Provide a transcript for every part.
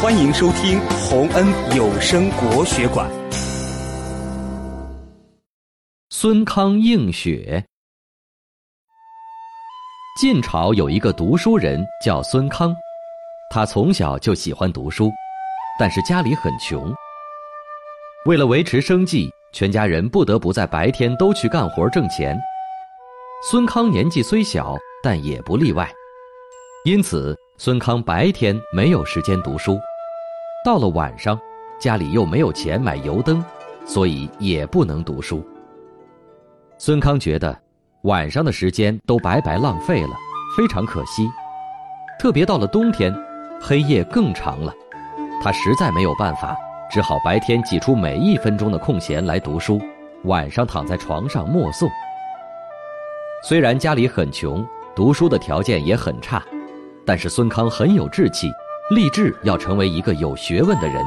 欢迎收听洪恩有声国学馆。孙康映雪。晋朝有一个读书人叫孙康，他从小就喜欢读书，但是家里很穷。为了维持生计，全家人不得不在白天都去干活挣钱。孙康年纪虽小，但也不例外，因此孙康白天没有时间读书。到了晚上，家里又没有钱买油灯，所以也不能读书。孙康觉得晚上的时间都白白浪费了，非常可惜。特别到了冬天，黑夜更长了，他实在没有办法，只好白天挤出每一分钟的空闲来读书，晚上躺在床上默诵。虽然家里很穷，读书的条件也很差，但是孙康很有志气。立志要成为一个有学问的人，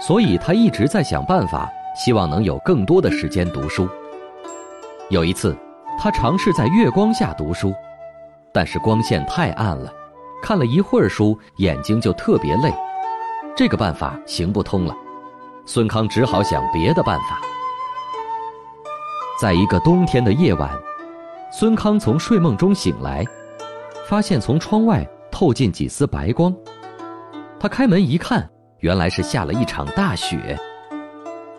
所以他一直在想办法，希望能有更多的时间读书。有一次，他尝试在月光下读书，但是光线太暗了，看了一会儿书，眼睛就特别累。这个办法行不通了，孙康只好想别的办法。在一个冬天的夜晚，孙康从睡梦中醒来，发现从窗外透进几丝白光。他开门一看，原来是下了一场大雪，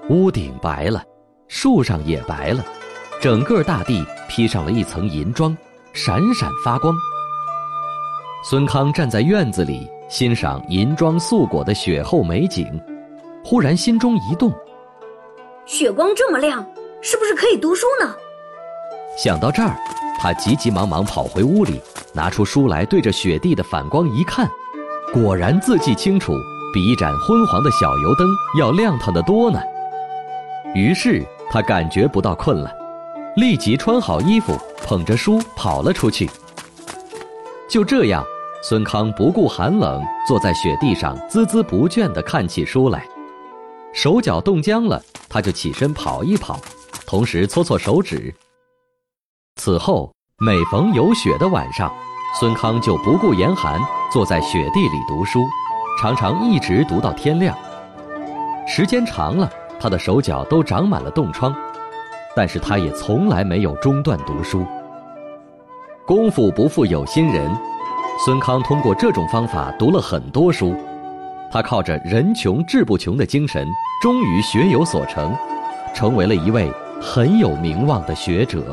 屋顶白了，树上也白了，整个大地披上了一层银装，闪闪发光。孙康站在院子里欣赏银装素裹的雪后美景，忽然心中一动：雪光这么亮，是不是可以读书呢？想到这儿，他急急忙忙跑回屋里，拿出书来，对着雪地的反光一看。果然字迹清楚，比一盏昏黄的小油灯要亮堂得多呢。于是他感觉不到困了，立即穿好衣服，捧着书跑了出去。就这样，孙康不顾寒冷，坐在雪地上孜孜不倦地看起书来。手脚冻僵了，他就起身跑一跑，同时搓搓手指。此后，每逢有雪的晚上。孙康就不顾严寒，坐在雪地里读书，常常一直读到天亮。时间长了，他的手脚都长满了冻疮，但是他也从来没有中断读书。功夫不负有心人，孙康通过这种方法读了很多书，他靠着人穷志不穷的精神，终于学有所成，成为了一位很有名望的学者。